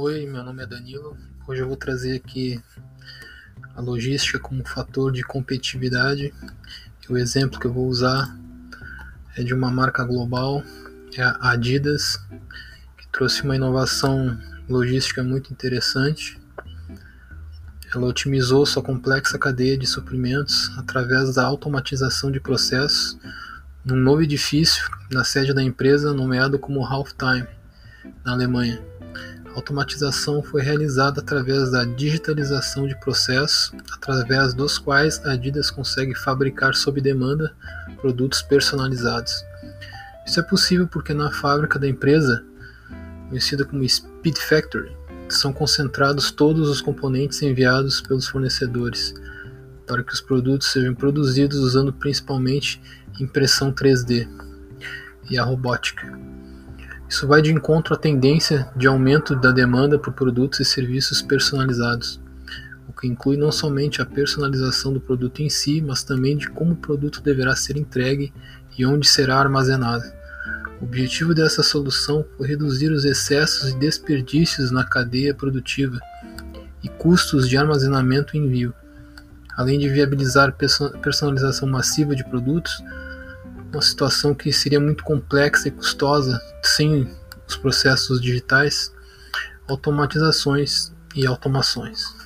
Oi, meu nome é Danilo. Hoje eu vou trazer aqui a logística como fator de competitividade. O exemplo que eu vou usar é de uma marca global, é a Adidas, que trouxe uma inovação logística muito interessante. Ela otimizou sua complexa cadeia de suprimentos através da automatização de processos num novo edifício na sede da empresa nomeado como Halftime, na Alemanha. Automatização foi realizada através da digitalização de processos, através dos quais a Adidas consegue fabricar sob demanda produtos personalizados. Isso é possível porque na fábrica da empresa, conhecida como Speed Factory, são concentrados todos os componentes enviados pelos fornecedores para que os produtos sejam produzidos usando principalmente impressão 3D e a robótica. Isso vai de encontro à tendência de aumento da demanda por produtos e serviços personalizados, o que inclui não somente a personalização do produto em si, mas também de como o produto deverá ser entregue e onde será armazenado. O objetivo dessa solução foi reduzir os excessos e desperdícios na cadeia produtiva e custos de armazenamento e envio, além de viabilizar personalização massiva de produtos uma situação que seria muito complexa e custosa sem os processos digitais, automatizações e automações.